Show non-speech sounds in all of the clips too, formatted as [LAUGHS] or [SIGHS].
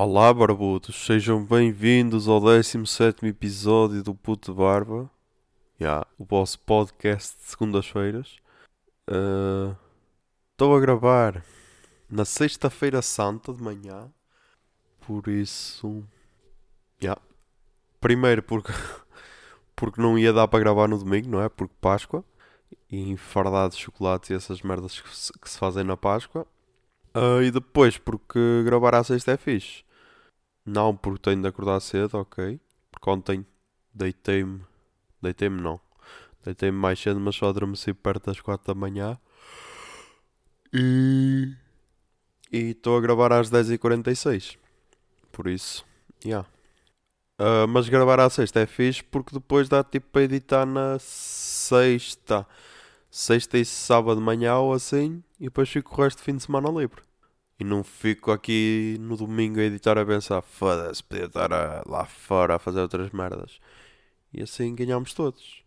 Olá, barbudos, sejam bem-vindos ao 17 episódio do Puto Barba. Yeah, o vosso podcast de segundas-feiras. Uh, Estou a gravar na sexta-feira santa de manhã. Por isso. Yeah. Primeiro porque, [LAUGHS] porque não ia dar para gravar no domingo, não é? Porque Páscoa. E enfardado de chocolates e essas merdas que se, que se fazem na Páscoa. Uh, e depois porque gravar à sexta é fixe. Não porque tenho de acordar cedo, ok. Porque ontem deitei-me. Deitei-me não. Deitei-me mais cedo, mas só adormeci perto das 4 da manhã. E. E estou a gravar às 10h46. Por isso, yeah. Uh, mas gravar à sexta é fixe porque depois dá tipo para editar na sexta. Sexta e sábado de manhã ou assim. E depois fico o resto do fim de semana livre. E não fico aqui no domingo a editar a pensar, foda-se, podia estar a, lá fora a fazer outras merdas. E assim ganhamos todos.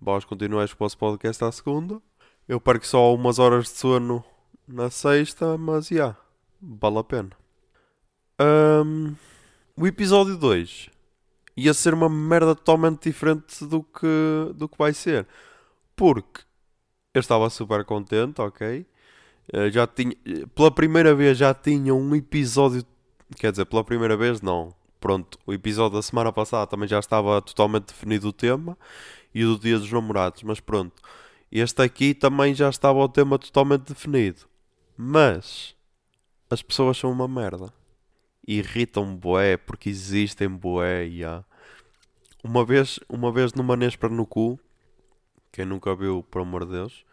Vós continuais com o vosso podcast à segunda. Eu perco só umas horas de sono na sexta, mas já, yeah, vale a pena. Um, o episódio 2 ia ser uma merda totalmente diferente do que, do que vai ser. Porque eu estava super contente, ok? Uh, já tinha, pela primeira vez já tinha um episódio, quer dizer, pela primeira vez não. Pronto, o episódio da semana passada também já estava totalmente definido o tema e o do Dia dos Namorados, mas pronto. Este aqui também já estava o tema totalmente definido. Mas as pessoas são uma merda. Irritam boé porque existem boé, yeah. Uma vez, uma vez numa Nespra no cu, quem nunca viu, por amor de Deus,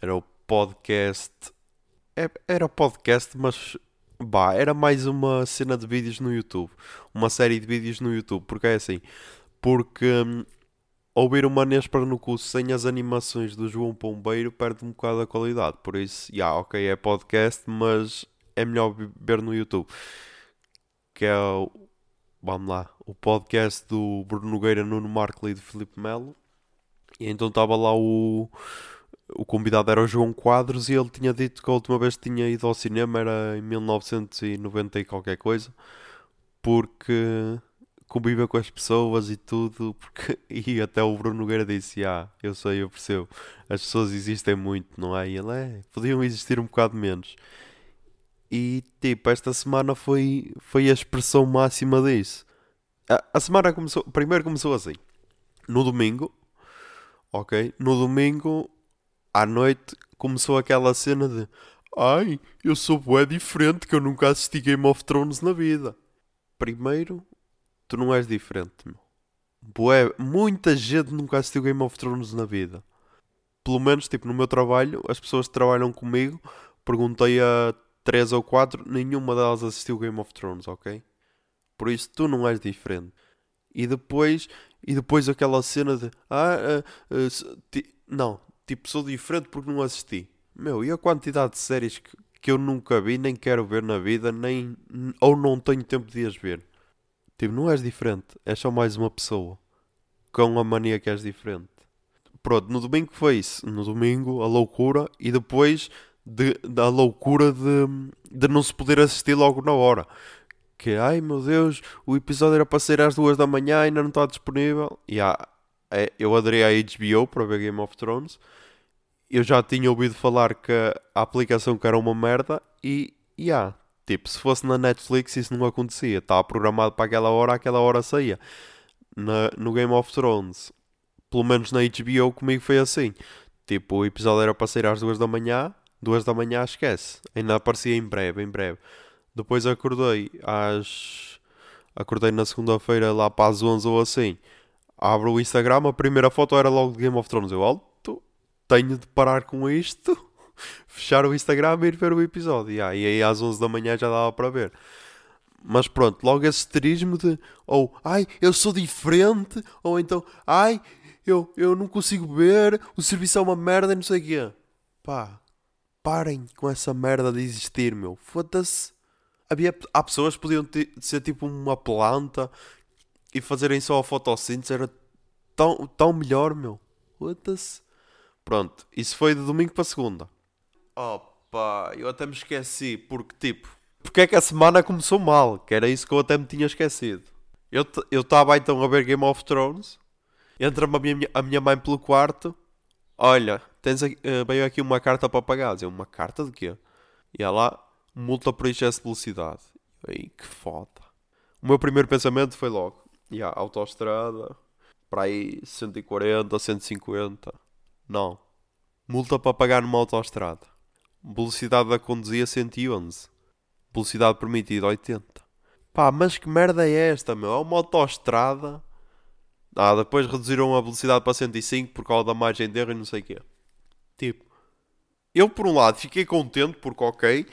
era o podcast. É, era podcast, mas bah, era mais uma cena de vídeos no YouTube. Uma série de vídeos no YouTube. Porque é assim. Porque hum, ouvir uma Nespra no cu sem as animações do João Pombeiro perde um bocado a qualidade. Por isso, já, yeah, ok, é podcast, mas é melhor ver no YouTube. Que é o. Vamos lá. O podcast do Bruno Nogueira, Nuno Marco e de Felipe Melo. E então estava lá o o convidado era o João Quadros e ele tinha dito que a última vez que tinha ido ao cinema era em 1990 e qualquer coisa, porque convive com as pessoas e tudo, [LAUGHS] porque, e até o Bruno Nogueira disse, ah, eu sei, eu percebo, as pessoas existem muito, não é? E ele, é, podiam existir um bocado menos. E, tipo, esta semana foi, foi a expressão máxima disso. A, a semana começou, primeiro começou assim, no domingo, ok? No domingo à noite começou aquela cena de Ai, eu sou bué diferente que eu nunca assisti Game of Thrones na vida. Primeiro, tu não és diferente, meu. Bué, muita gente nunca assistiu Game of Thrones na vida. Pelo menos, tipo, no meu trabalho, as pessoas que trabalham comigo, perguntei a três ou quatro, nenhuma delas assistiu Game of Thrones, ok? Por isso, tu não és diferente. E depois, e depois aquela cena de, ah, uh, uh, não, tipo, sou diferente porque não assisti. Meu, e a quantidade de séries que, que eu nunca vi, nem quero ver na vida, nem ou não tenho tempo de as ver. Tipo, não és diferente, és só mais uma pessoa com a mania que és diferente. Pronto, no domingo foi isso. No domingo, a loucura, e depois de, da loucura de, de não se poder assistir logo na hora. Que, ai meu Deus, o episódio era para ser às duas da manhã e ainda não está disponível. E há, eu adorei à HBO para ver Game of Thrones. Eu já tinha ouvido falar que a aplicação que era uma merda e, e yeah, tipo, se fosse na Netflix isso não acontecia. Estava programado para aquela hora, aquela hora saía. Na, no Game of Thrones, pelo menos na HBO comigo foi assim. Tipo, o episódio era para sair às duas da manhã, duas da manhã esquece. Ainda aparecia em breve, em breve. Depois acordei às... Acordei na segunda-feira lá para as 11 ou assim abro o Instagram, a primeira foto era logo de Game of Thrones. Eu alto, tenho de parar com isto, [LAUGHS] fechar o Instagram e ir ver o episódio. Yeah, e aí às 11 da manhã já dava para ver. Mas pronto, logo esse esterismo de ou ai, eu sou diferente, ou então ai, eu, eu não consigo ver, o serviço é uma merda e não sei o quê. Pá, parem com essa merda de existir, meu. Foda-se. Havia, há pessoas que podiam ter, ser tipo uma planta e fazerem só a fotossíntese era tão, tão melhor, meu. What-se? Pronto, isso foi de domingo para segunda. Opa, eu até me esqueci, porque tipo, porque é que a semana começou mal, que era isso que eu até me tinha esquecido. Eu estava então a ver Game of Thrones, entra-me a minha, a minha mãe pelo quarto, olha, tens aqui, uh, veio aqui uma carta para pagar. Eu, uma carta de quê? E ela, multa por excesso de velocidade. Ei, que foda. O meu primeiro pensamento foi logo, yeah, autoestrada, para aí 140, 150. Não. Multa para pagar numa autoestrada. Velocidade da conduzia 111. Velocidade permitida 80. Pá, mas que merda é esta, meu? É uma autoestrada. Ah, depois reduziram a velocidade para 105 por causa da margem de erro e não sei o quê. Tipo, eu por um lado fiquei contente porque, ok,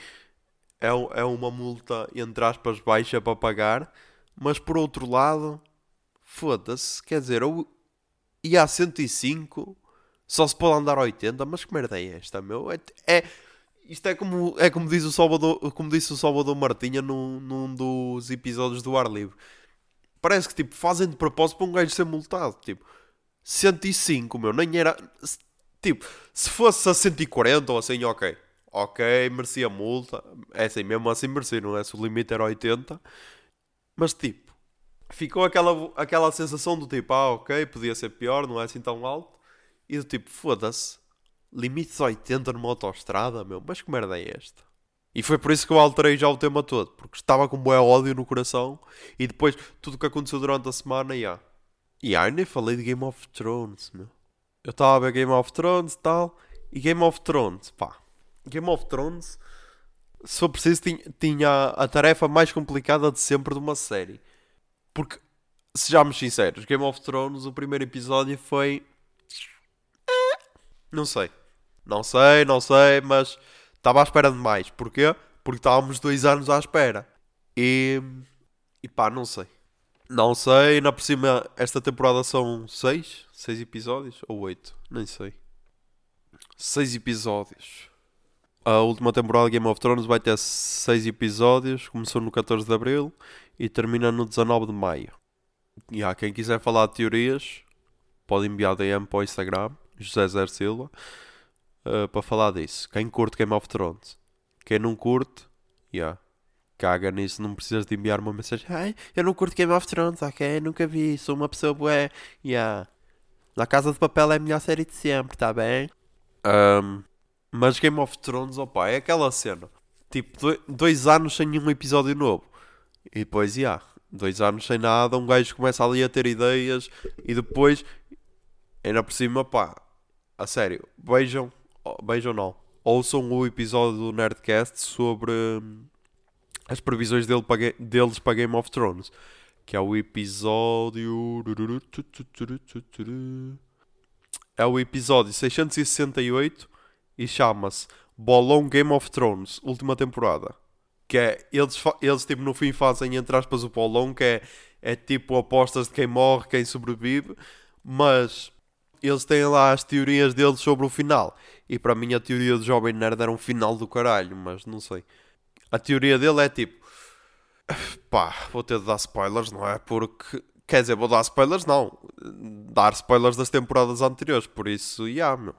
é, é uma multa, entre aspas, baixa para pagar, mas por outro lado, foda-se, quer dizer, eu ia a 105, só se pode andar a 80, mas que merda é esta, meu? É, é, isto é como, é como, diz o Salvador, como disse o Salvador Martinha num, num dos episódios do Ar Livre. Parece que tipo, fazem de propósito para um gajo ser multado. Tipo, 105, meu, nem era. Tipo, se fosse a 140 ou assim, ok. Ok, merecia multa. É assim, mesmo assim merecia, não é? Se o limite era 80. Mas tipo, ficou aquela, aquela sensação do tipo, ah, ok, podia ser pior, não é assim tão alto. E do tipo, foda-se, limite de 80 numa autostrada, meu, mas que merda é esta? E foi por isso que eu alterei já o tema todo, porque estava com um bom ódio no coração e depois tudo o que aconteceu durante a semana, e yeah. E yeah, nem falei de Game of Thrones, meu. Eu estava a ver Game of Thrones e tal, e Game of Thrones, pá. Game of Thrones, se for preciso, tinha a tarefa mais complicada de sempre de uma série. Porque, sejamos sinceros, Game of Thrones, o primeiro episódio foi. Eh, não sei. Não sei, não sei, mas estava à espera de mais. Porquê? Porque estávamos dois anos à espera. E. E pá, não sei. Não sei, ainda por cima, esta temporada são seis? Seis episódios? Ou oito? Nem sei. Seis episódios. A última temporada de Game of Thrones vai ter seis episódios. Começou no 14 de Abril e termina no 19 de Maio. E há quem quiser falar de teorias, pode enviar DM para o Instagram, José Zer Silva uh, para falar disso. Quem curte Game of Thrones? Quem não curte, yeah. caga nisso, não precisas de enviar uma mensagem. Ai, eu não curto Game of Thrones, ok? Nunca vi, sou uma pessoa bué. Yeah. La Casa de Papel é a melhor série de sempre, tá bem? Um, mas Game of Thrones, opa, é aquela cena. Tipo, dois anos sem nenhum episódio novo. E depois, yeah, dois anos sem nada, um gajo começa ali a ter ideias e depois, ainda por cima, pá, a sério, vejam Vejam não. Ouçam o episódio do Nerdcast sobre hum, as previsões dele para, deles para Game of Thrones. Que é o episódio. É o episódio 668 e chama-se Bolão Game of Thrones, última temporada. Que é, eles, eles tipo no fim fazem entre aspas o bolão, que é, é tipo apostas de quem morre, quem sobrevive, mas eles têm lá as teorias deles sobre o final. E para mim a teoria do Jovem Nerd era um final do caralho, mas não sei. A teoria dele é tipo. [SIGHS] Pá, vou ter de dar spoilers, não é? Porque. Quer dizer, vou dar spoilers, não. Dar spoilers das temporadas anteriores. Por isso, já, yeah, meu.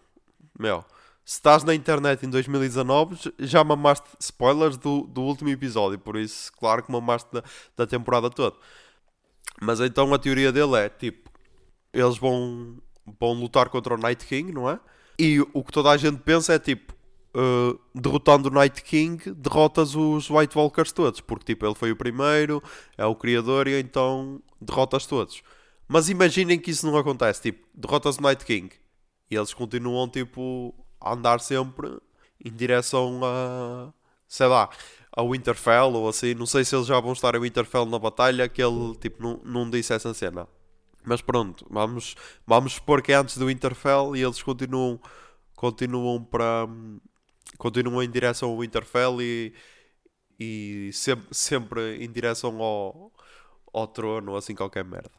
Meu. Se estás na internet em 2019, já mamaste spoilers do, do último episódio. Por isso, claro que mamaste da, da temporada toda. Mas então a teoria dele é tipo: eles vão vão lutar contra o Night King, não é? E o que toda a gente pensa é tipo, uh, derrotando o Night King, derrotas os White Walkers todos, porque tipo, ele foi o primeiro, é o criador e então derrotas todos. Mas imaginem que isso não acontece, tipo, derrotas o Night King e eles continuam tipo a andar sempre em direção a, sei lá, a Winterfell ou assim. Não sei se eles já vão estar a Winterfell na batalha, que ele tipo não, não disse essa cena. Mas pronto, vamos, vamos supor que é antes do Winterfell e eles continuam, continuam para. continuam em direção ao Winterfell e, e sempre, sempre em direção ao, ao trono, assim qualquer merda.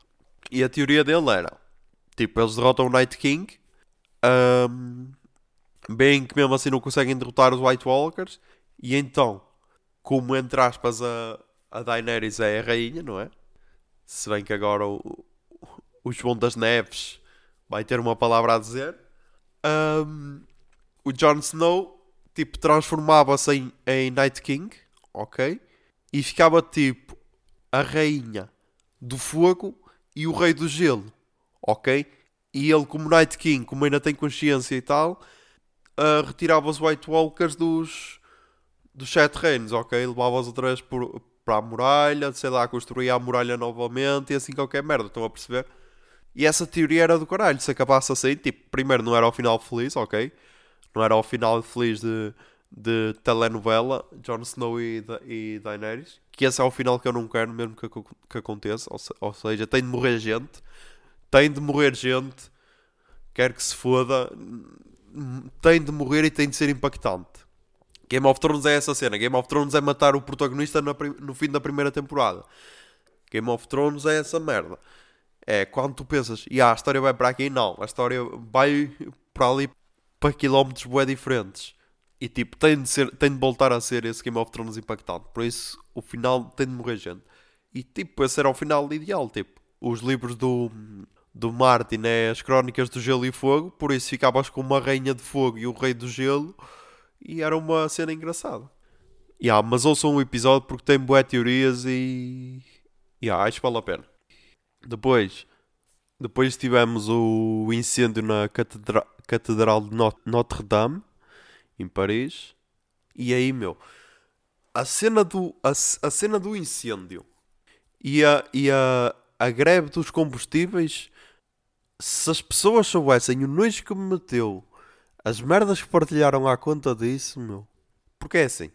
E a teoria dele era: tipo, eles derrotam o Night King, um, bem que mesmo assim não conseguem derrotar os White Walkers, e então, como entre aspas a, a Daenerys é a rainha, não é? Se bem que agora o, o João das Neves vai ter uma palavra a dizer. Um, o Jon Snow tipo transformava-se em, em Night King ok? E ficava tipo a rainha do fogo e o rei do gelo, ok? E ele, como Night King, como ainda tem consciência e tal, uh, retirava os White Walkers dos, dos Sete Reinos, ok? Levava-os outra vez por, para a muralha, sei lá, construía a muralha novamente e assim qualquer merda, estão a perceber? E essa teoria era do caralho, se acabasse assim, tipo, primeiro não era o final feliz, ok? Não era o final feliz de, de telenovela, Jon Snow e, e Daenerys, que esse é o final que eu não quero mesmo que, que aconteça, ou, se, ou seja, tem de morrer gente, tem de morrer gente, quer que se foda, tem de morrer e tem de ser impactante. Game of Thrones é essa cena. Game of Thrones é matar o protagonista no fim da primeira temporada. Game of Thrones é essa merda. É quando tu pensas, e ah, a história vai para aqui, não. A história vai para ali para quilómetros bem diferentes. E tipo, tem de, ser, tem de voltar a ser esse Game of Thrones impactante. Por isso, o final tem de morrer gente. E tipo, esse era o final ideal. Tipo, os livros do, do Martin é as crónicas do gelo e fogo. Por isso ficavas com uma rainha de fogo e o rei do gelo. E era uma cena engraçada. Yeah, mas ouçam um episódio porque tem boas teorias e. Yeah, acho que vale a pena. Depois, depois tivemos o incêndio na Catedra Catedral de Notre Dame em Paris. E aí, meu, a cena do, a, a cena do incêndio e, a, e a, a greve dos combustíveis, se as pessoas soubessem o nojo que me meteu, as merdas que partilharam à conta disso, meu. Porque é assim,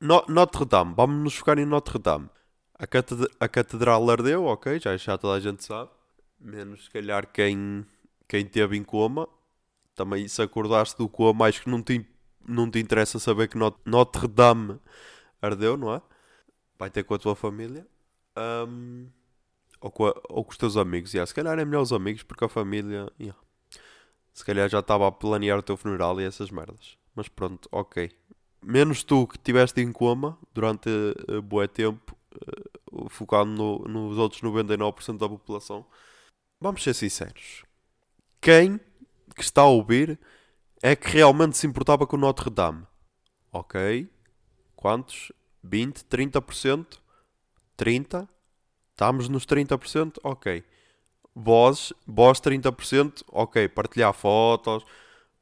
no, Notre Dame, vamos nos focar em Notre Dame. A, catedra, a catedral ardeu, ok, já, já toda a gente sabe. Menos se calhar quem, quem teve em coma. Também se acordaste do coma, acho que não te não te interessa saber que Notre Dame ardeu, não é? Vai ter com a tua família. Um, ou, com a, ou, com os teus amigos. Yeah. Se calhar é melhor os amigos porque a família. Yeah. Se calhar já estava a planear o teu funeral e essas merdas. Mas pronto, ok. Menos tu que estiveste em coma durante uh, bué tempo, uh, focado no, nos outros 99% da população. Vamos ser sinceros. Quem que está a ouvir é que realmente se importava com Notre Dame. Ok. Quantos? 20, 30%? 30%? Estamos nos 30%? Ok. Vós, vós 30%? Ok. Partilhar fotos?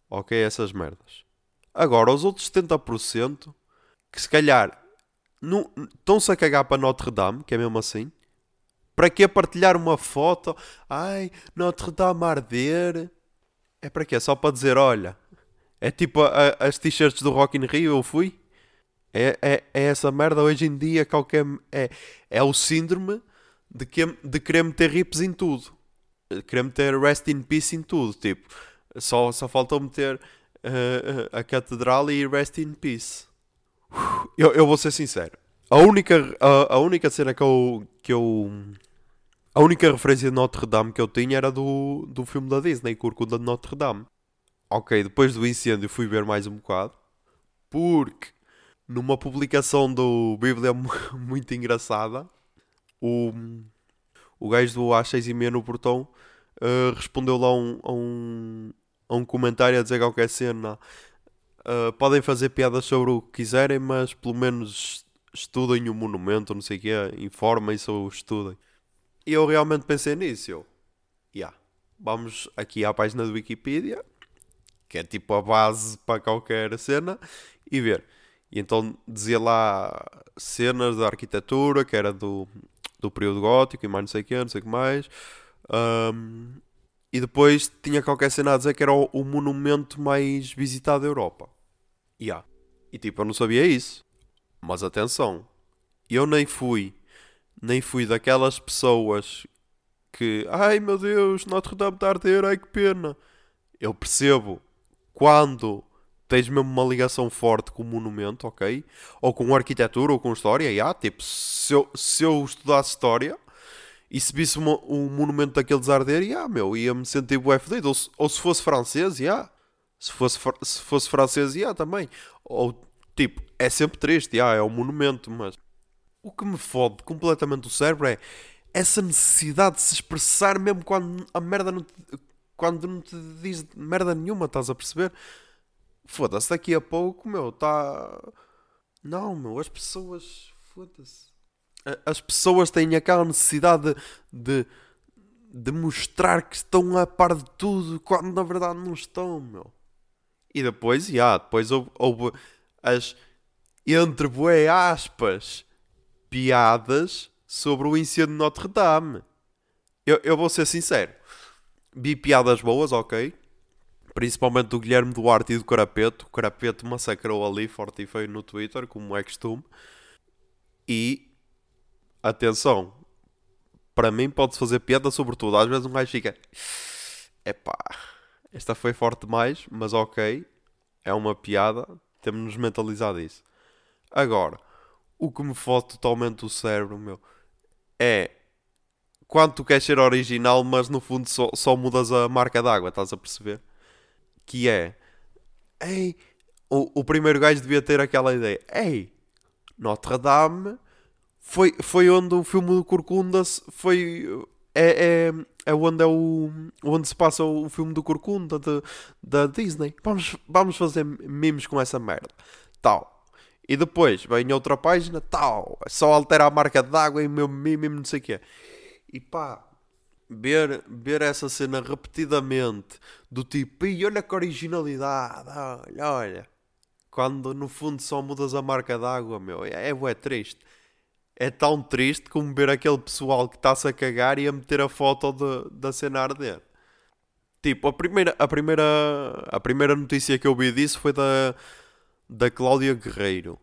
Ok, essas merdas. Agora, os outros 70%, que se calhar estão-se a cagar para Notre Dame, que é mesmo assim. Para que partilhar uma foto? Ai, Notre Dame a arder. É para quê? Só para dizer, olha, é tipo a, as t-shirts do Rock in Rio, eu fui. É, é, é essa merda hoje em dia qualquer é, é o síndrome de, que, de querer meter rips em tudo. Querer meter rest in peace em tudo. Tipo, só, só faltou meter uh, a catedral e rest in peace. Eu, eu vou ser sincero. A única, a, a única cena que eu, que eu. A única referência de Notre Dame que eu tinha era do, do filme da Disney, Corcunda de Notre Dame ok, depois do incêndio fui ver mais um bocado, porque numa publicação do Bíblia [LAUGHS] muito engraçada, o, o gajo do A6 e meia no portão uh, respondeu lá um, a, um, a um comentário a dizer qualquer cena. Uh, podem fazer piadas sobre o que quiserem, mas pelo menos estudem o monumento, não sei o quê, informem-se ou estudem. E eu realmente pensei nisso. Eu, yeah, vamos aqui à página do Wikipedia que é tipo a base para qualquer cena, e ver. E então dizia lá cenas da arquitetura, que era do, do período gótico e mais não sei o que, não sei o que mais. Um, e depois tinha qualquer cena a dizer que era o, o monumento mais visitado da Europa. Yeah. E tipo, eu não sabia isso. Mas atenção, eu nem fui, nem fui daquelas pessoas que, ai meu Deus, Notre Dame a arder, ai que pena. Eu percebo quando tens mesmo uma ligação forte com o monumento, ok? Ou com arquitetura, ou com história, e yeah, tipo, se eu, se eu estudasse história e se visse um monumento daqueles arder, yeah, meu, ia-me sentir bué fedido. Ou, ou, se fosse francês, yeah. se, fosse, se fosse francês, yeah, também. Ou, tipo, é sempre triste, yeah, é um monumento, mas o que me fode completamente o cérebro é essa necessidade de se expressar mesmo quando a merda não, quando não te diz merda nenhuma, estás a perceber? Foda-se, daqui a pouco, meu, está. Não, meu, as pessoas. Foda-se. As pessoas têm aquela necessidade de, de, mostrar que estão a par de tudo quando na verdade não estão, meu. E depois, já, yeah, depois houve, houve as entre bué aspas piadas sobre o incêndio de Notre Dame. Eu, eu vou ser sincero. Vi piadas boas, ok. Principalmente do Guilherme Duarte e do Carapeto. O Carapeto massacrou ali forte e feio no Twitter, como é costume. E, atenção, para mim pode-se fazer piada sobre tudo. Às vezes um gajo fica... Epá, esta foi forte demais, mas ok. É uma piada. Temos nos mentalizar disso. Agora, o que me fode totalmente o cérebro, meu, é quando tu queres ser original, mas no fundo só, só mudas a marca d'água, estás a perceber? Que é, ei, o, o primeiro gajo devia ter aquela ideia, ei, Notre Dame foi, foi onde o filme do Corcunda foi. É, é, é onde, é o, onde se passa o filme do Corcunda de, da Disney. Vamos, vamos fazer memes com essa merda. Tal. E depois vem outra página, tal, só altera a marca d'água e o meu meme, não sei o quê. E pá, ver, ver essa cena repetidamente, do tipo, e olha que originalidade, olha, olha. Quando no fundo só mudas a marca d'água, meu, é, é triste. É tão triste como ver aquele pessoal que está-se a cagar e a meter a foto de, da cena a arder. Tipo, a primeira, a, primeira, a primeira notícia que eu vi disso foi da, da Cláudia Guerreiro.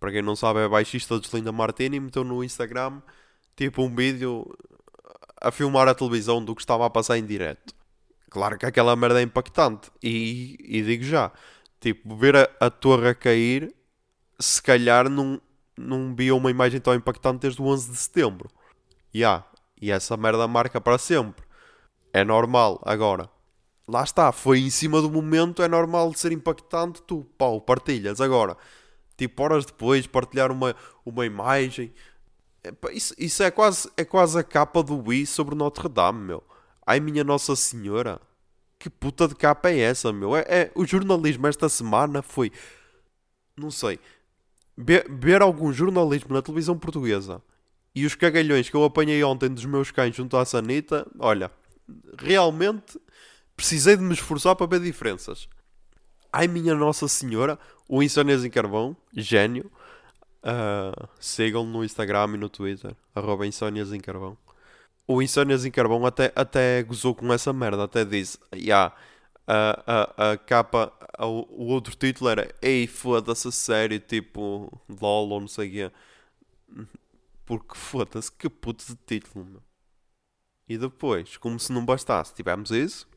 Para quem não sabe, é baixista de Linda Martini. Meteu no Instagram tipo um vídeo a filmar a televisão do que estava a passar em direto. Claro que aquela merda é impactante. E, e digo já, tipo, ver a, a torre a cair, se calhar não, não via uma imagem tão impactante desde o 11 de setembro. Yeah. E essa merda marca para sempre. É normal. Agora, lá está, foi em cima do momento, é normal de ser impactante, tu, pau, partilhas. Agora, tipo, horas depois, partilhar uma, uma imagem, isso, isso é, quase, é quase a capa do Wii sobre Notre Dame, meu. Ai, minha Nossa Senhora, que puta de capa é essa, meu? É, é o jornalismo esta semana foi, não sei, ver, ver algum jornalismo na televisão portuguesa e os cagalhões que eu apanhei ontem dos meus cães junto à Sanita, olha, realmente Precisei de me esforçar para ver diferenças. Ai minha Nossa Senhora, o Insónias em Carvão, gênio. Uh, Sigam no Instagram e no Twitter, arroba Insónias em Carvão. O Insónias em Carvão até, até gozou com essa merda, até disse, yeah, a, a, a capa, o outro título era Ei, foda-se a sério, tipo, LOL ou não sei o quê. Porque foda-se, que puto de título, meu. E depois, como se não bastasse, tivemos isso.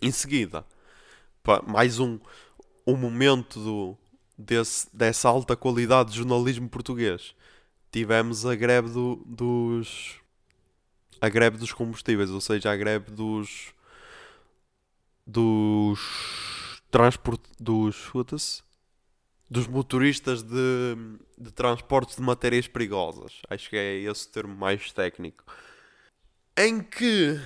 Em seguida, pá, mais um, um momento do, desse, dessa alta qualidade de jornalismo português. Tivemos a greve do, dos. A greve dos combustíveis, ou seja, a greve dos. dos. transport. dos. dos motoristas de, de transportes de matérias perigosas. Acho que é esse o termo mais técnico. Em que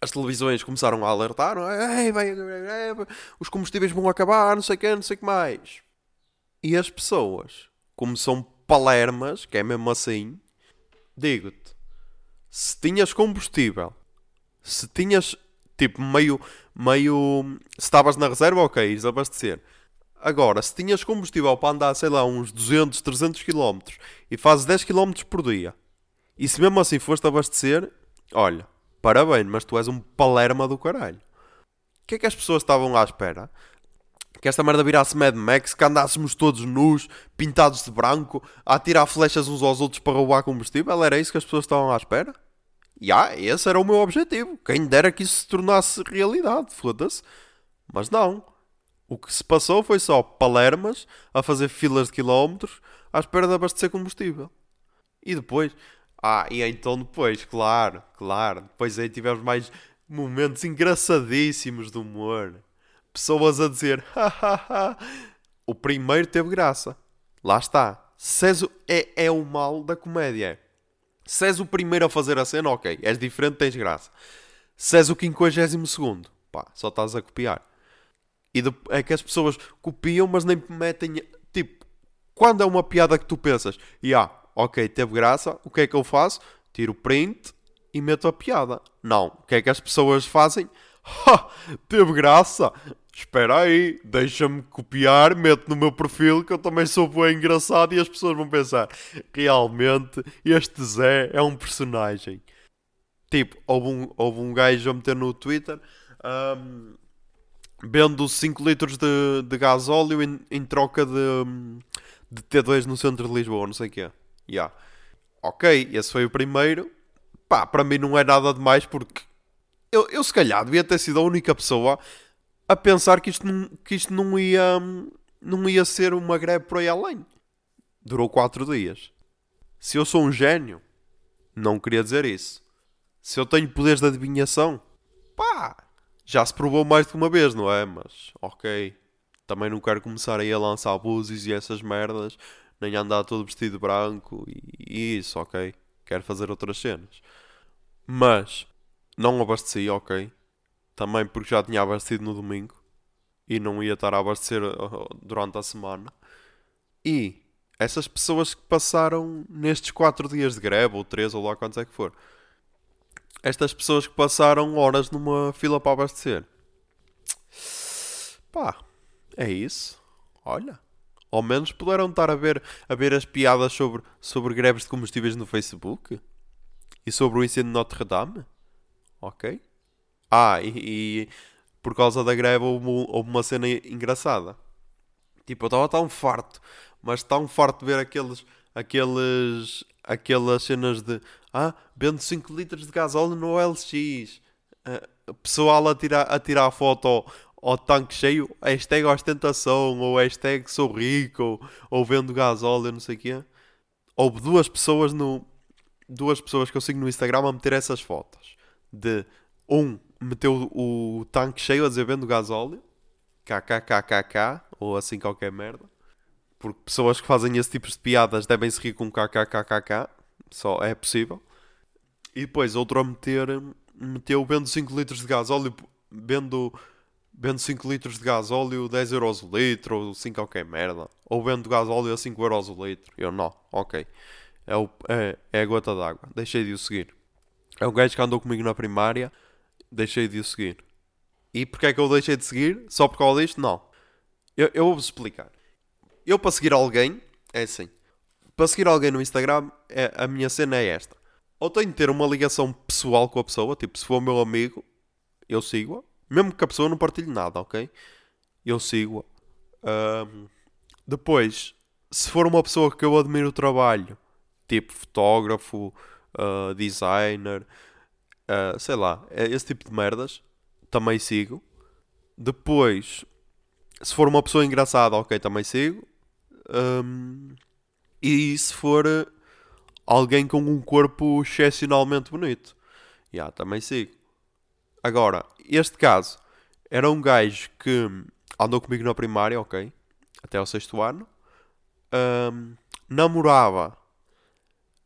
as televisões começaram a alertar, Ei, vai, os combustíveis vão acabar, não sei o que, não sei o que mais. E as pessoas, como são palermas, que é mesmo assim, digo-te, se tinhas combustível, se tinhas, tipo, meio, meio, se estavas na reserva, ok, ires abastecer. Agora, se tinhas combustível para andar, sei lá, uns 200, 300 km e fazes 10 km por dia, e se mesmo assim foste abastecer, olha, parabéns, mas tu és um palerma do caralho. O que é que as pessoas estavam à espera? Que esta merda virasse Mad Max, que andássemos todos nus, pintados de branco, a tirar flechas uns aos outros para roubar combustível? Era isso que as pessoas estavam à espera? E ah, esse era o meu objetivo. Quem dera que isso se tornasse realidade, foda-se. Mas não. O que se passou foi só palermas a fazer filas de quilómetros à espera de abastecer combustível. E depois, ah, e então depois, claro, claro, depois aí tivemos mais momentos engraçadíssimos de humor. Pessoas a dizer, hahaha. o primeiro teve graça. Lá está. César é, é o mal da comédia. Se és o primeiro a fazer a cena, ok, és diferente, tens graça. Se és o quinquagésimo segundo, pá, só estás a copiar. E de, é que as pessoas copiam, mas nem metem. Tipo, Quando é uma piada que tu pensas, e ah, ok, teve graça, o que é que eu faço? Tiro o print e meto a piada. Não, o que é que as pessoas fazem? [LAUGHS] Ha, teve graça. Espera aí, deixa-me copiar, meto no meu perfil que eu também sou bem engraçado e as pessoas vão pensar, realmente este Zé é um personagem. Tipo, houve um, houve um gajo a meter no Twitter um, vendo 5 litros de, de gasóleo em, em troca de, de T2 no centro de Lisboa, não sei o quê. Yeah. Ok, esse foi o primeiro. Pá, para mim não é nada demais porque eu, eu se calhar devia ter sido a única pessoa a pensar que isto não, que isto não ia não ia ser uma greve por aí além. Durou 4 dias. Se eu sou um gênio, não queria dizer isso. Se eu tenho poderes de adivinhação, pá, já se provou mais de uma vez, não é? Mas, ok. Também não quero começar aí a lançar abusos e essas merdas, nem andar todo vestido branco e, e isso, ok. Quero fazer outras cenas. Mas, não abasteci, ok. Também porque já tinha abastecido no domingo e não ia estar a abastecer uh, durante a semana. E essas pessoas que passaram nestes 4 dias de greve, ou 3, ou lá quantos é que for, estas pessoas que passaram horas numa fila para abastecer. Pá, é isso. Olha. Ao menos puderam estar a ver, a ver as piadas sobre, sobre greves de combustíveis no Facebook. E sobre o incêndio de Notre Dame. Ok. Ah, e, e por causa da greve houve, houve uma cena engraçada. Tipo, eu estava tão farto, mas tão farto de ver aqueles, aqueles, aquelas cenas de ah, vendo 5 litros de gasóleo no LX. Uh, pessoal a tirar, a tirar foto ao, tanque cheio, hashtag ostentação, ou hashtag sou rico, ou, ou vendo gasóleo, não sei o quê. Houve duas pessoas no. Duas pessoas que eu sigo no Instagram a meter essas fotos. De um meteu o, tanque cheio a dizer vendo gasóleo. KKKKK, ou assim qualquer merda. Porque pessoas que fazem esse tipo de piadas devem se rir com KKKKK. Só é possível. E depois outro a meter, meteu vendo 5 litros de gás óleo, vendo, vendo 5 litros de gás óleo 10 euros o litro, ou 5 qualquer merda. Ou vendo gás óleo a 5 euros o litro. Eu não, ok. É, o, é, é a gota d'água. Deixei de o seguir. É o gajo que andou comigo na primária. Deixei de o seguir. E porquê é que eu deixei de seguir? Só por causa disto? Não. Eu, eu vou-vos explicar. Eu para seguir alguém, é assim para seguir alguém no Instagram, é, a minha cena é esta. Ou tenho de ter uma ligação pessoal com a pessoa, tipo, se for meu amigo, eu sigo-a. Mesmo que a pessoa não partilhe nada, ok? Eu sigo-a. Um, depois, se for uma pessoa que eu admiro o trabalho, tipo fotógrafo, uh, designer, uh, sei lá, é esse tipo de merdas, também sigo. Depois, se for uma pessoa engraçada, ok, também sigo. Um, e se for alguém com um corpo excepcionalmente bonito, já yeah, também sigo. Agora, este caso era um gajo que andou comigo na primária, ok, até ao sexto ano, um, namorava,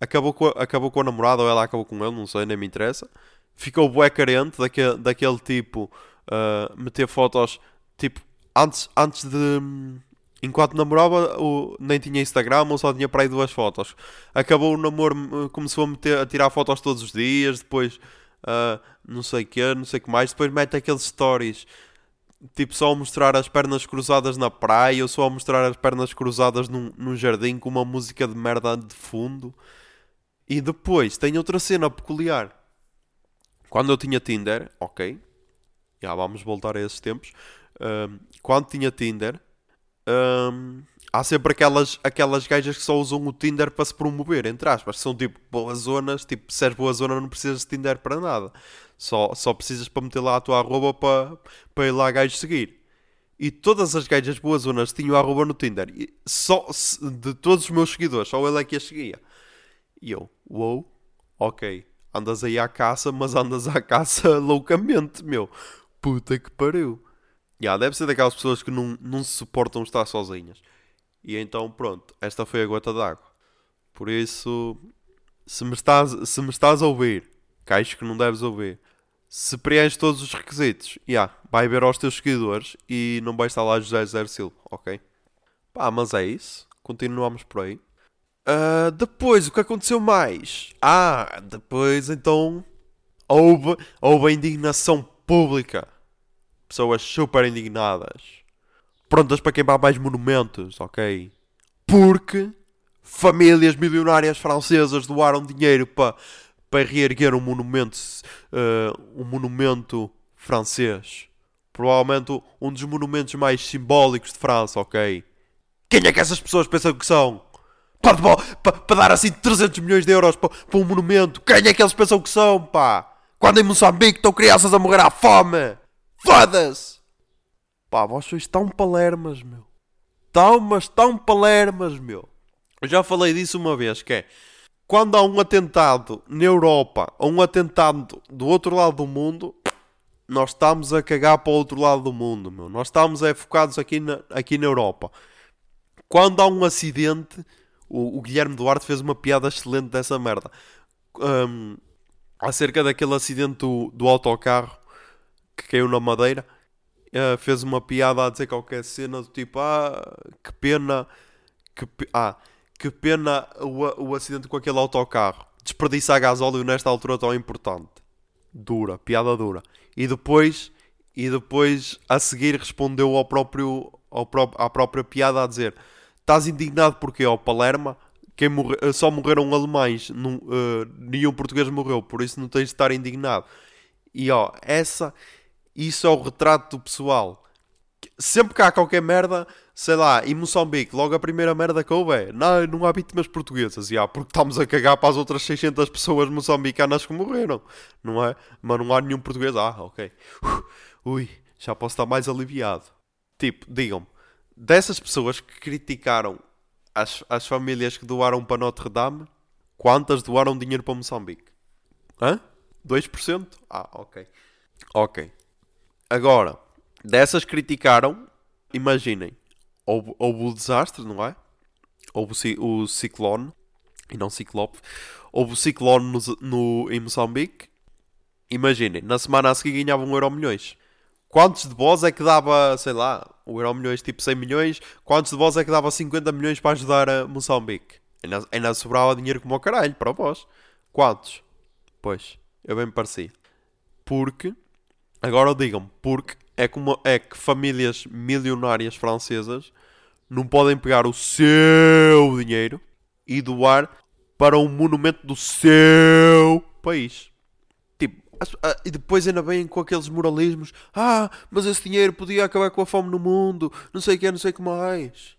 acabou com, a, acabou com a namorada ou ela acabou com ele, não sei, nem me interessa. Ficou bué carente daquele, daquele tipo, uh, meter fotos, tipo, antes, antes de enquanto namorava, o, nem tinha Instagram ou só tinha para aí duas fotos. Acabou o namoro, começou a, meter, a tirar fotos todos os dias, depois uh, não sei o que, não sei o que mais. Depois mete aqueles stories, tipo só a mostrar as pernas cruzadas na praia ou só a mostrar as pernas cruzadas num, num jardim com uma música de merda de fundo. E depois tem outra cena peculiar. Quando eu tinha Tinder, ok, já vamos voltar a esses tempos. Uh, quando tinha Tinder, um, há sempre aquelas, aquelas gajas que só usam o Tinder para se promover, entre aspas. São tipo boas zonas, tipo, se és boa zona não precisas de Tinder para nada. Só, só precisas para meter lá a tua arroba para, para ir lá gajos seguir. E todas as gajas boas zonas tinham arroba no Tinder. E só de todos os meus seguidores, só ele é que a seguia. E eu, uou, wow, ok. Andas aí à caça, mas andas à caça [LAUGHS] loucamente, meu. Puta que pariu. Yeah, deve ser daquelas pessoas que não, não se suportam estar sozinhas. E então, pronto, esta foi a gota d'água. Por isso, se me estás, se me estás a ouvir, que acho que não deves ouvir, se preenches todos os requisitos, yeah, vai ver aos teus seguidores e não vai estar lá José Zer Silva, ok? Pá, mas é isso. continuamos por aí. Uh, depois, o que aconteceu mais? Ah, depois então houve, houve a indignação pública. Pessoas super indignadas. Prontas para queimar mais monumentos, ok? Porque famílias milionárias francesas doaram dinheiro para, para reerguer um monumento, uh, um monumento francês. Provavelmente um dos monumentos mais simbólicos de França, ok? Quem é que essas pessoas pensam que são? Para, para, para dar assim 300 milhões de euros para, para um monumento. Quem é que eles pensam que são, pá? Quando em Moçambique estão crianças a morrer à fome. Foda-se! Pá, vós sois tão palermas, meu. Tão, mas tão palermas, meu. Eu já falei disso uma vez, que é... Quando há um atentado na Europa, ou um atentado do outro lado do mundo, nós estamos a cagar para o outro lado do mundo, meu. Nós estamos é, focados aqui na, aqui na Europa. Quando há um acidente, o, o Guilherme Duarte fez uma piada excelente dessa merda. Um, acerca daquele acidente do, do autocarro que caiu na madeira. Uh, fez uma piada a dizer qualquer cena do tipo: Ah, que pena. Que, ah, que pena o, o acidente com aquele autocarro. Desperdiçar gasóleo nesta altura tão importante. Dura, piada dura. E depois, e depois a seguir respondeu ao próprio, ao pró à própria piada a dizer: Estás indignado porque ao Palerma quem morre, eh, só morreram alemães, não, uh, nenhum português morreu, por isso não tens de estar indignado. E ó, essa, isso é o retrato do pessoal. Sempre que há qualquer merda, sei lá, em Moçambique, logo a primeira merda que houve é não, não há vítimas portuguesas, e há, porque estamos a cagar para as outras 600 pessoas moçambicanas que morreram, não é? Mas não há nenhum português, ah, ok. Ui, já posso estar mais aliviado. Tipo, digam-me, dessas pessoas que criticaram as, as famílias que doaram para Notre Dame, quantas doaram dinheiro para Moçambique? Hã? 2%? Ah, ok. Ok. Agora, dessas criticaram, imaginem, houve, houve o desastre, não é? Houve o, ciclone, e não ciclope, houve o ciclone no, no, em Moçambique. Imaginem, na semana a seguir ganhavam um euro milhões. Quantos de vós é que dava, sei lá, o euro milhões tipo 100 milhões? Quantos de vós é que dava 50 milhões para ajudar a Moçambique? Ainda, ainda sobrava dinheiro como o caralho para vós. Quantos? Pois, eu bem me parecia. Porque, agora digam-me, porque é, como, é que famílias milionárias francesas não podem pegar o seu dinheiro e doar para um monumento do seu país. Ah, e depois ainda bem com aqueles moralismos. Ah, mas esse dinheiro podia acabar com a fome no mundo. Não sei o que, não sei o que mais.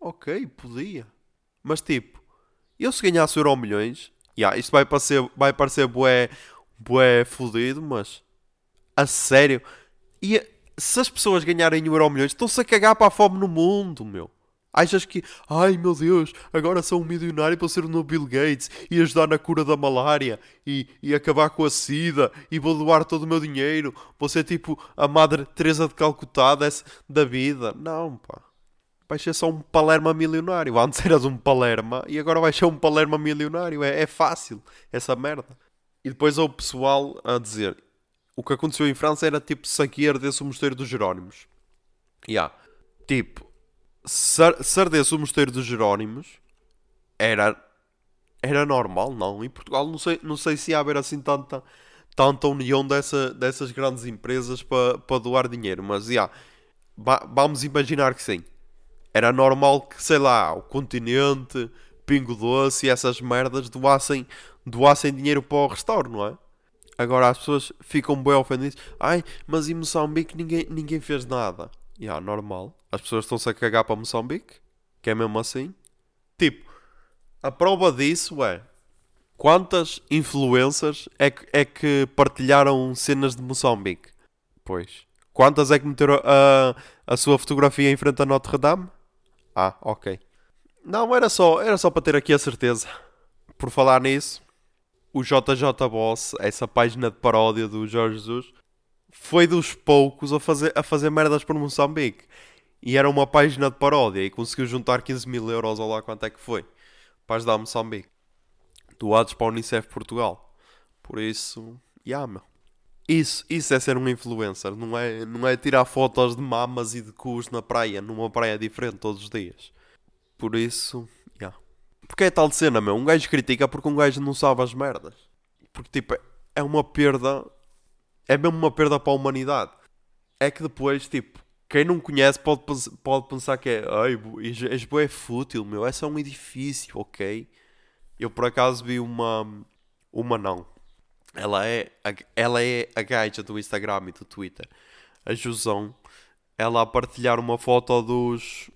Ok, podia. Mas tipo, eu se ganhasse euro milhões, yeah, isto vai parecer, vai parecer bué, bué fodido, mas a sério. E se as pessoas ganharem euro milhões, estão-se a cagar para a fome no mundo, meu. Achas que, ai meu Deus, agora sou um milionário para ser o novo Bill Gates e ajudar na cura da malária e, e acabar com a sida e vou doar todo o meu dinheiro, vou ser tipo a Madre Teresa de Calcutá da vida. Não, pá. Vais ser só um palerma milionário. Antes eras um palerma e agora vais ser um palerma milionário. É, é fácil essa merda. E depois há o pessoal a dizer o que aconteceu em França era tipo se aqui ardesse o mosteiro dos Jerónimos. Yeah. Tipo, Sardes, o mosteiro dos Jerónimos, era, era normal, não? Em Portugal não sei, não sei se ia haver assim tanta, tanta união dessa, dessas grandes empresas para pa doar dinheiro, mas yeah, vamos imaginar que sim. Era normal que, sei lá, o continente, Pingo Doce e essas merdas doassem, doassem dinheiro para o restauro, não é? Agora as pessoas ficam bem ofendidas. Ai, mas em Moçambique ninguém, ninguém fez nada. Já, yeah, normal. As pessoas estão-se a cagar para Moçambique, que é mesmo assim. Tipo, a prova disso é quantas influências é que, é que partilharam cenas de Moçambique? Pois. Quantas é que meteram a, a sua fotografia em frente a Notre Dame? Ah, ok. Não, era só, era só para ter aqui a certeza. Por falar nisso, o JJ Boss, essa página de paródia do Jorge Jesus, foi dos poucos a fazer, a fazer merdas por Moçambique. E era uma página de paródia e conseguiu juntar 15 mil euros ou lá quanto é que foi. Para ajudar Moçambique. Doados para a Unicef Portugal. Por isso, yeah, meu. Isso, isso é ser um influencer, não é, não é tirar fotos de mamas e de cus na praia, numa praia diferente todos os dias. Por isso. Porque é tal cena, meu. Um gajo critica porque um gajo não sabe as merdas. Porque, tipo, é uma perda. É mesmo uma perda para a humanidade. É que depois, tipo, quem não conhece pode, pode pensar que é. Ai, Esbo é fútil, meu. É só um edifício, ok? Eu por acaso vi uma. Uma não. Ela é, ela é a gaja do Instagram e do Twitter. A Jusão. Ela a partilhar uma foto dos.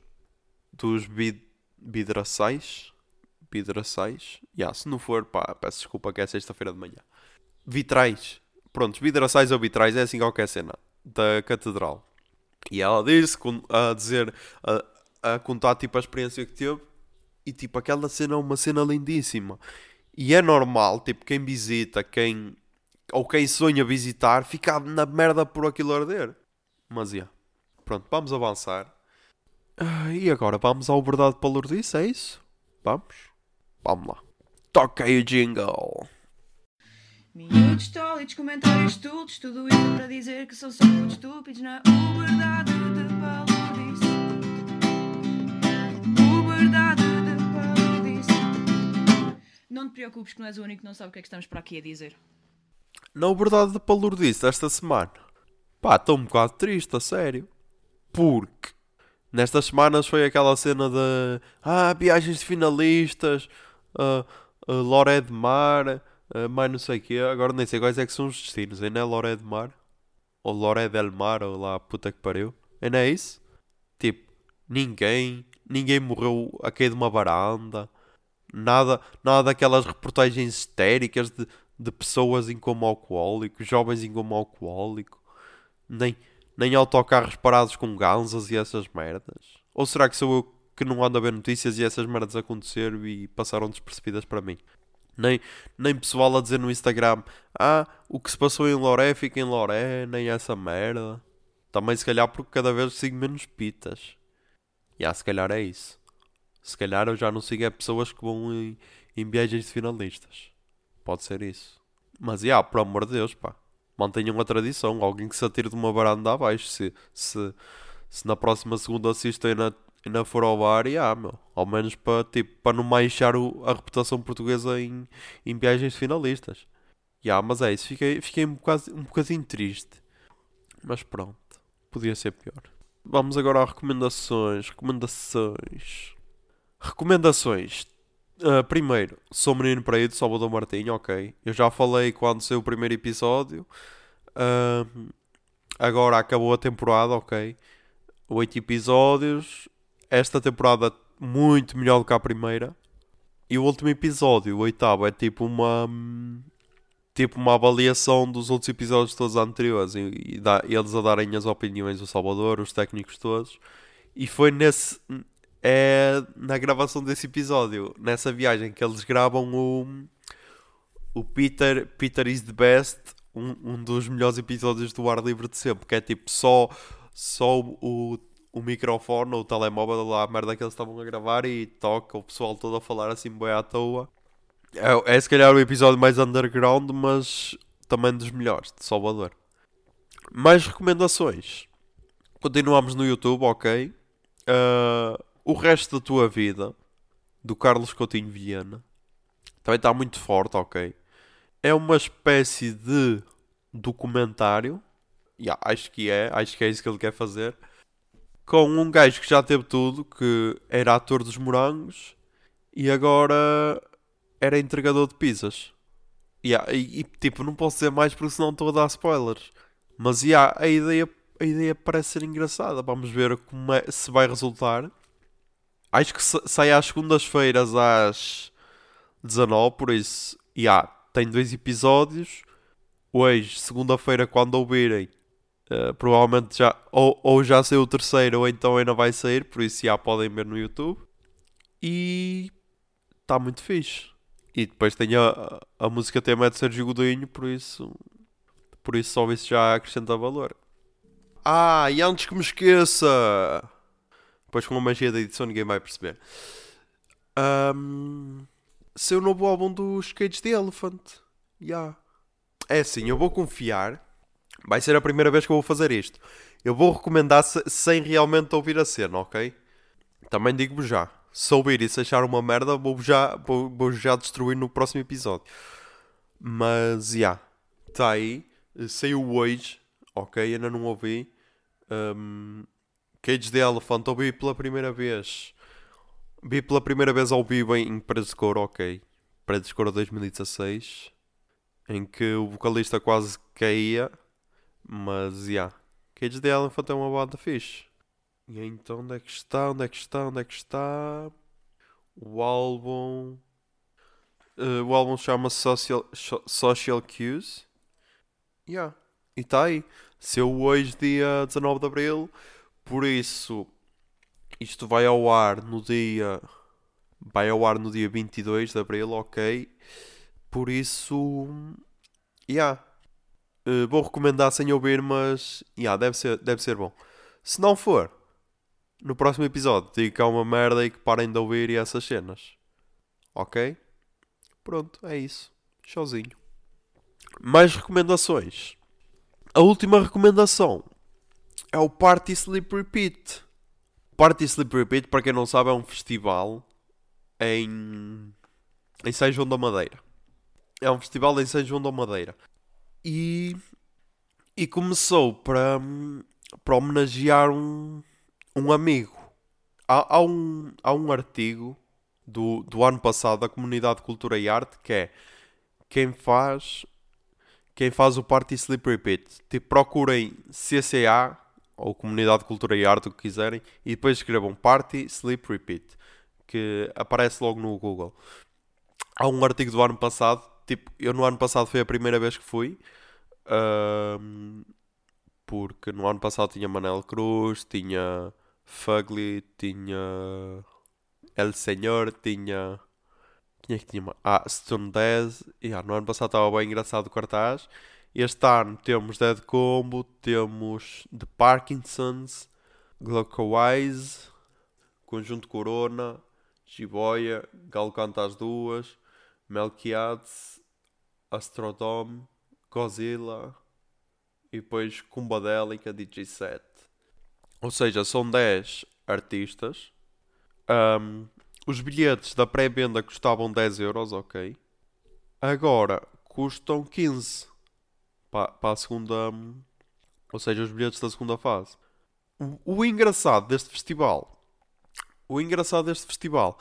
Dos bid, bidraçais. Bidraçais. Yeah, se não for, pá, peço desculpa que é sexta-feira de manhã. Vitrais. Prontos, vidraçais ou vitrais, é assim qualquer cena. Da catedral. E ela disse, a dizer, a, a contar tipo a experiência que teve. E tipo, aquela cena é uma cena lindíssima. E é normal, tipo, quem visita, quem. Ou quem sonha visitar, ficar na merda por aquilo arder. Mas, yeah. Pronto, vamos avançar. Uh, e agora, vamos ao Verdade Lourdes, é isso? Vamos? Vamos lá. Toca aí o jingle. Miúdos, tólitos, comentários estúpidos, tudo isso para dizer que são só muito estúpidos na Verdade de Palodice. Verdade de Palodice. Não te preocupes que não és o único que não sabe o que é que estamos para aqui a dizer. Na Verdade de Palodice esta semana. Pá, estou um bocado triste, a sério. Porque nestas semanas foi aquela cena de ah, viagens de finalistas, uh, uh, Loré de Mar, uh, mais não sei o quê. Agora nem sei quais é que são os destinos. Ainda é Loré de Mar? Ou Loré del Mar, ou lá puta que pariu. Ainda é isso? Tipo, ninguém, ninguém morreu a cair de uma varanda. Nada, nada daquelas reportagens histéricas de, de pessoas em coma alcoólico, jovens em coma alcoólico. Nem nem autocarros parados com ganzas e essas merdas? Ou será que sou eu que não ando a ver notícias e essas merdas aconteceram e passaram despercebidas para mim? Nem, nem pessoal a dizer no Instagram Ah, o que se passou em Loré fica em Loré, nem essa merda. Também se calhar porque cada vez sigo menos pitas. E ah, se calhar é isso. Se calhar eu já não sigo é pessoas que vão em, em viagens finalistas. Pode ser isso. Mas, já, por amor de Deus, pá mantenham a tradição. Alguém que se atire de uma varanda abaixo. Se, se, se na próxima segunda assistem e na, e na for ao bar, e ah, meu. Ao menos para, tipo, para não manchar o, a reputação portuguesa em, em viagens finalistas. Yeah, mas é isso, fiquei, fiquei um, bocadinho, um bocadinho triste. Mas pronto, podia ser pior. Vamos agora a recomendações. Recomendações. Recomendações. Uh, primeiro, sou menino para ir de Salvador Martinho, ok. Eu já falei quando saiu o primeiro episódio. Uh, agora acabou a temporada, ok. Oito episódios. Esta temporada muito melhor do que a primeira. E o último episódio, o oitavo, é tipo uma. Tipo uma avaliação dos outros episódios todos anteriores. E, e eles a darem as opiniões do Salvador, os técnicos todos. E foi nesse, é na gravação desse episódio, nessa viagem que eles gravam o, o Peter, Peter is the Best, um, um dos melhores episódios do ar livre de sempre, que é tipo só, só o, o microfone ou o telemóvel lá, a merda que eles estavam a gravar e toca o pessoal todo a falar assim bem à toa. É, é se calhar o episódio mais underground, mas também dos melhores de Salvador. Mais recomendações. Continuamos no YouTube, ok. Uh, o resto da tua vida, do Carlos Coutinho Viana, também está muito forte, ok? É uma espécie de documentário, yeah, acho que é, acho que é isso que ele quer fazer, com um gajo que já teve tudo, que era ator dos morangos e agora era entregador de pizzas. Yeah, e, e, tipo, não posso dizer mais porque senão estou a dar spoilers. Mas yeah, a, ideia, a ideia parece ser engraçada. Vamos ver como é, se vai resultar. Acho que sai às segundas-feiras às 19, por isso, já, yeah, tem dois episódios. Hoje, segunda-feira, quando ouvirem, uh, provavelmente já, ou, ou já saiu o terceiro, ou então ainda vai sair, por isso já podem ver no YouTube. E está muito fixe. E depois tem a, a música tema de Sérgio Godinho, por isso, por isso só isso já acrescenta valor. Ah, e antes que me esqueça, depois com a magia da edição ninguém vai perceber. Um, seu novo álbum dos Cage the Elephant. Yeah. É assim, eu vou confiar. Vai ser a primeira vez que eu vou fazer isto. Eu vou recomendar -se sem realmente ouvir a cena, ok? Também digo-vos já. Se ouvir e se achar uma merda, vou já, vou, vou já destruir no próximo episódio. Mas, já. Yeah, está aí. Saiu hoje. Ok, ainda não ouvi. Um, Cage the Elephant ouvi pela primeira vez. Vi pela primeira vez ao vivo em Predescoro, ok. Predescoro 2016. Em que o vocalista quase caía. Mas, já. Yeah. Cage the Elephant é uma banda fixe. E então onde é que está? Onde é que está? Onde é que está? O álbum. Uh, o álbum chama-se Social, Social Cues. Yeah. E está aí. Seu hoje, dia 19 de Abril. Por isso, isto vai ao ar no dia. Vai ao ar no dia 22 de Abril, ok? Por isso. Yeah. Uh, vou recomendar sem ouvir, mas. Yeah, deve ser, deve ser bom. Se não for no próximo episódio digo que é uma merda e que parem de ouvir e essas cenas. Ok? Pronto, é isso. Sozinho. Mais recomendações. A última recomendação é o Party Sleep Repeat. Party Sleep Repeat, para quem não sabe, é um festival em, em São João da Madeira. É um festival em São João da Madeira. E, e começou para, para homenagear um, um amigo. Há, há, um, há um artigo do, do ano passado da Comunidade de Cultura e Arte que é quem faz quem faz o Party Sleep Repeat. Tipo, procurem CCA ou Comunidade de Cultura e Arte, o que quiserem, e depois escrevam Party Sleep Repeat, que aparece logo no Google. Há um artigo do ano passado, tipo, eu no ano passado foi a primeira vez que fui, porque no ano passado tinha Manel Cruz, tinha Fugly, tinha El Senhor, tinha. Quem é que tinha? Ah, Stone Dead. Yeah, no ano passado estava bem engraçado o cartaz. Este ano temos Dead Combo, temos The Parkinsons, Glaucowise, Conjunto Corona, Jiboia, Galo Canta as Duas, Melquiades, Astrodome, Godzilla e depois Cumbadélica DJ7. Ou seja, são 10 artistas. Um, os bilhetes da pré-venda custavam 10 euros, ok. Agora custam 15 para, a segunda. Ou seja, os bilhetes da segunda fase. O, o engraçado deste festival. O engraçado deste festival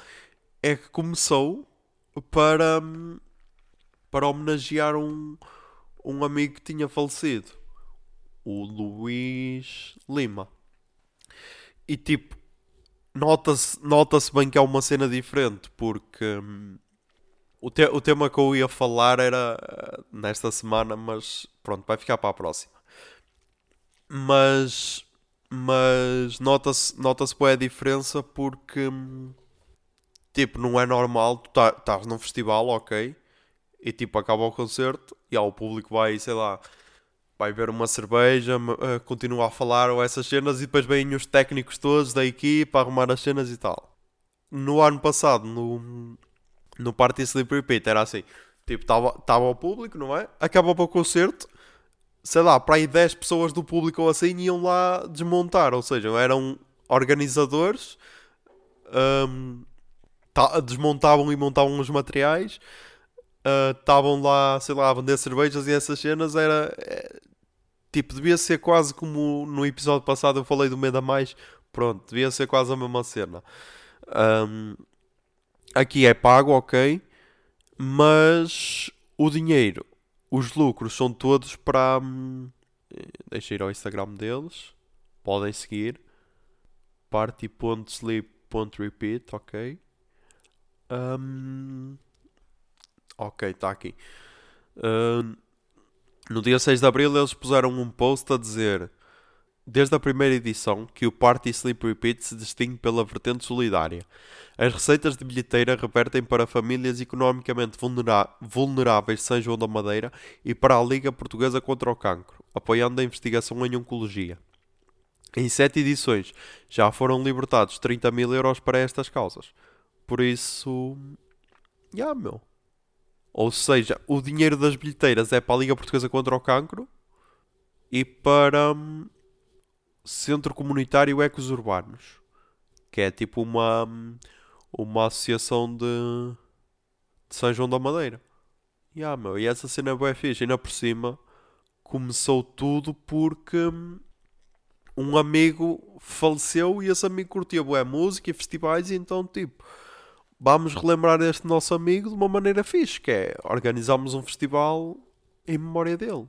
é que começou para, para homenagear um, um amigo que tinha falecido. O Luís Lima. E tipo, nota-se nota bem que é uma cena diferente, porque hum, o, te o tema que eu ia falar era uh, nesta semana, mas pronto, vai ficar para a próxima. Mas, mas nota-se nota bem a diferença porque, hum, tipo, não é normal, tu tá, estás num festival, ok, e tipo, acaba o concerto e ao público vai, sei lá vai beber uma cerveja, uh, continua a falar ou essas cenas e depois vêm os técnicos todos da equipa arrumar as cenas e tal. No ano passado, no, no Party Sleep Repeat, era assim: tipo, estava ao público, não é? Acabava o concerto, sei lá, para aí 10 pessoas do público ou assim iam lá desmontar, ou seja, eram organizadores, um, desmontavam e montavam os materiais estavam uh, lá, sei lá, a vender cervejas e essas cenas, era. É, tipo, devia ser quase como no episódio passado eu falei do Medo Mais. Pronto, devia ser quase a mesma cena. Um, aqui é pago, ok, mas o dinheiro, os lucros são todos para. Hum, deixa ir ao Instagram deles, podem seguir. Party.sleep.repeat, ok. Um, Ok, está aqui. No dia 6 de abril eles puseram um post a dizer Desde a primeira edição que o Party Sleep Repeat se distingue pela vertente solidária. As receitas de bilheteira revertem para famílias economicamente vulneráveis de São João da Madeira e para a Liga Portuguesa contra o Cancro, apoiando a investigação em Oncologia. Em sete edições já foram libertados 30 mil euros para estas causas. Por isso. Já, yeah, meu. Ou seja, o dinheiro das bilheteiras é para a Liga Portuguesa contra o Cancro e para um, Centro Comunitário Ecos Urbanos, que é tipo uma, hum, uma associação de, de São João da Madeira. Yeah, meu, e essa cena é bem fixe. Ainda por cima começou tudo porque hum, um amigo faleceu e esse amigo curtia boa música e festivais e então tipo vamos relembrar este nosso amigo de uma maneira fixe, que é organizarmos um festival em memória dele.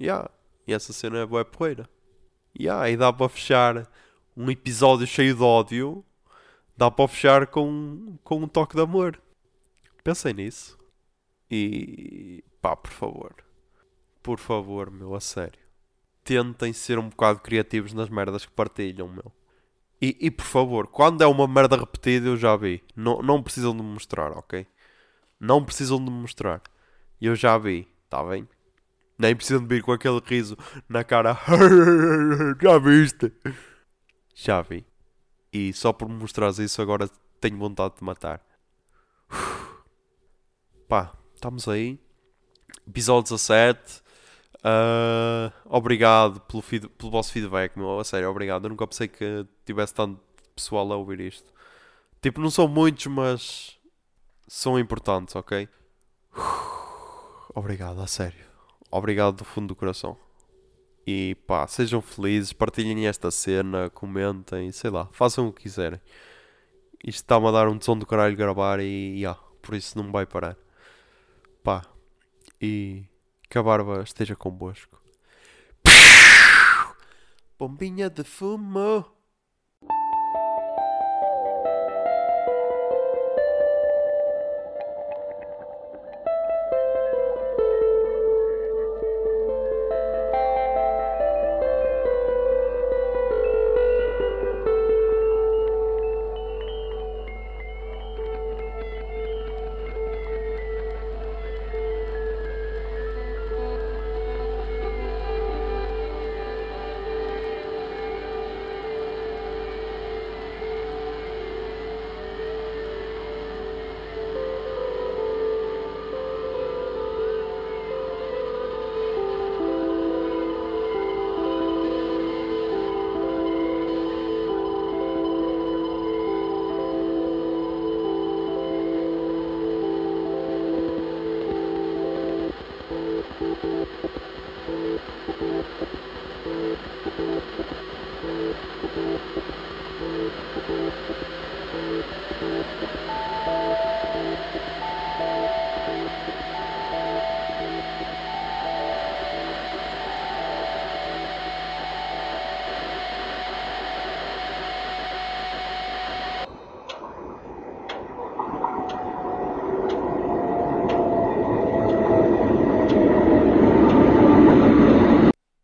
Yeah. E essa cena é boa poeira. Yeah, e dá para fechar um episódio cheio de ódio, dá para fechar com, com um toque de amor. Pensei nisso. E pá, por favor. Por favor, meu, a sério. Tentem ser um bocado criativos nas merdas que partilham, meu. E, e por favor, quando é uma merda repetida, eu já vi. Não, não precisam de me mostrar, ok? Não precisam de me mostrar. Eu já vi, tá bem? Nem precisam de vir com aquele riso na cara. [LAUGHS] já viste? Já vi. E só por me mostrares isso agora tenho vontade de matar. Pá, estamos aí. Episódio 17. Uh, obrigado pelo, feed, pelo vosso feedback, meu. A sério, obrigado. Eu nunca pensei que tivesse tanto pessoal a ouvir isto. Tipo, não são muitos, mas são importantes, ok? Obrigado, a sério. Obrigado do fundo do coração. E pá, sejam felizes, partilhem esta cena, comentem, sei lá, façam o que quiserem. Isto está-me a dar um som do caralho gravar e, yeah, por isso não vai parar. Pá, e que a barba esteja convosco. Bombinha de fumo.